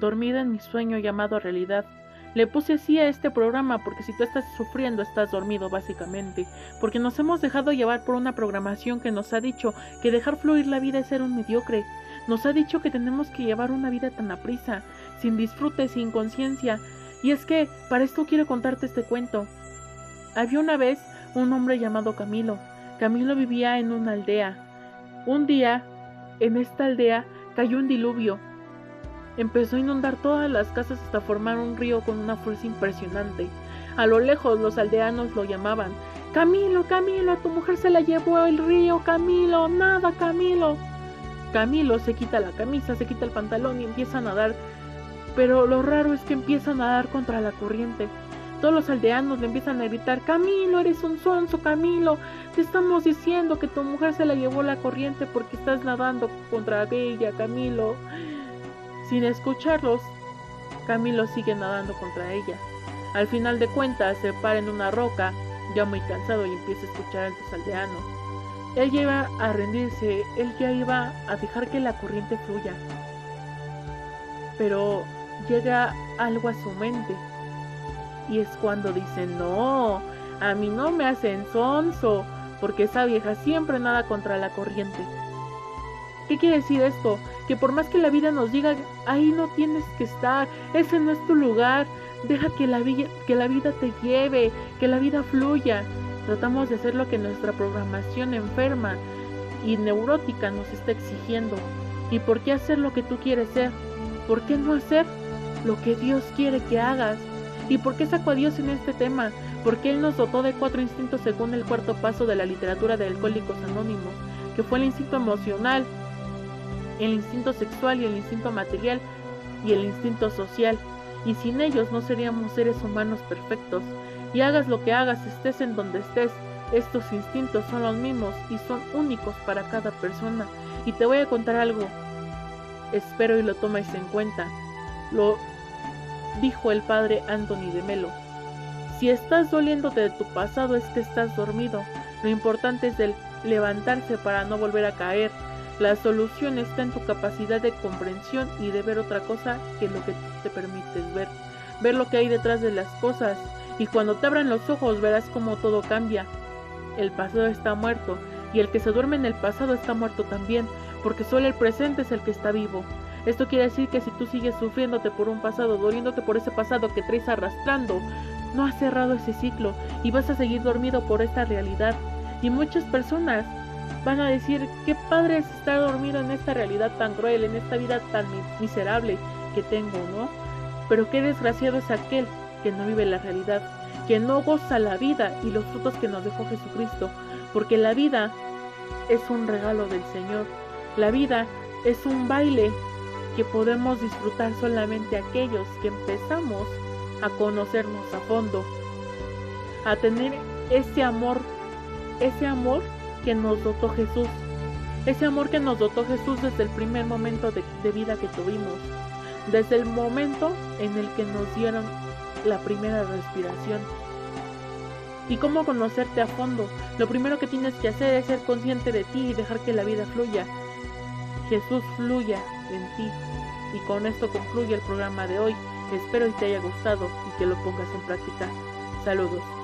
dormida en mi sueño llamado realidad. Le puse así a este programa porque si tú estás sufriendo estás dormido básicamente, porque nos hemos dejado llevar por una programación que nos ha dicho que dejar fluir la vida es ser un mediocre. Nos ha dicho que tenemos que llevar una vida tan aprisa, sin disfrute, sin conciencia. Y es que para esto quiero contarte este cuento. Había una vez un hombre llamado Camilo. Camilo vivía en una aldea. Un día, en esta aldea, cayó un diluvio Empezó a inundar todas las casas hasta formar un río con una fuerza impresionante. A lo lejos los aldeanos lo llamaban Camilo, Camilo, tu mujer se la llevó el río, Camilo, nada, Camilo. Camilo se quita la camisa, se quita el pantalón y empieza a nadar. Pero lo raro es que empieza a nadar contra la corriente. Todos los aldeanos le empiezan a gritar, Camilo, eres un sonso, Camilo. Te estamos diciendo que tu mujer se la llevó la corriente porque estás nadando contra ella, Camilo. Sin escucharlos, Camilo sigue nadando contra ella. Al final de cuentas, se para en una roca, ya muy cansado, y empieza a escuchar a los aldeanos. Él ya iba a rendirse, él ya iba a dejar que la corriente fluya. Pero llega algo a su mente. Y es cuando dice, no, a mí no me hacen sonso, porque esa vieja siempre nada contra la corriente. ¿Qué quiere decir esto? Que por más que la vida nos diga, ahí no tienes que estar, ese no es tu lugar, deja que la, vida, que la vida te lleve, que la vida fluya. Tratamos de hacer lo que nuestra programación enferma y neurótica nos está exigiendo. ¿Y por qué hacer lo que tú quieres ser? ¿Por qué no hacer lo que Dios quiere que hagas? ¿Y por qué sacó a Dios en este tema? Porque Él nos dotó de cuatro instintos según el cuarto paso de la literatura de Alcohólicos Anónimos, que fue el instinto emocional, el instinto sexual y el instinto material y el instinto social, y sin ellos no seríamos seres humanos perfectos. Y hagas lo que hagas, estés en donde estés, estos instintos son los mismos y son únicos para cada persona. Y te voy a contar algo, espero y lo tomes en cuenta. Lo dijo el padre Anthony de Melo. Si estás doliéndote de tu pasado es que estás dormido. Lo importante es el levantarse para no volver a caer la solución está en tu capacidad de comprensión y de ver otra cosa que lo que te permites ver. Ver lo que hay detrás de las cosas. Y cuando te abran los ojos verás cómo todo cambia. El pasado está muerto. Y el que se duerme en el pasado está muerto también. Porque solo el presente es el que está vivo. Esto quiere decir que si tú sigues sufriéndote por un pasado, doliéndote por ese pasado que traes arrastrando, no has cerrado ese ciclo y vas a seguir dormido por esta realidad. Y muchas personas van a decir, qué padre es estar dormido en esta realidad tan cruel, en esta vida tan miserable que tengo, ¿no? Pero qué desgraciado es aquel que no vive la realidad, que no goza la vida y los frutos que nos dejó Jesucristo, porque la vida es un regalo del Señor, la vida es un baile que podemos disfrutar solamente aquellos que empezamos a conocernos a fondo, a tener ese amor, ese amor que nos dotó Jesús. Ese amor que nos dotó Jesús desde el primer momento de, vida que tuvimos. Desde el momento en el que nos dieron la primera respiración. ¿Y cómo conocerte a fondo? Lo primero que tienes que hacer es ser consciente de ti y dejar que la vida fluya. Jesús fluya en ti. Y con esto concluye el programa de hoy. Espero que te haya gustado y que lo pongas en práctica. Saludos.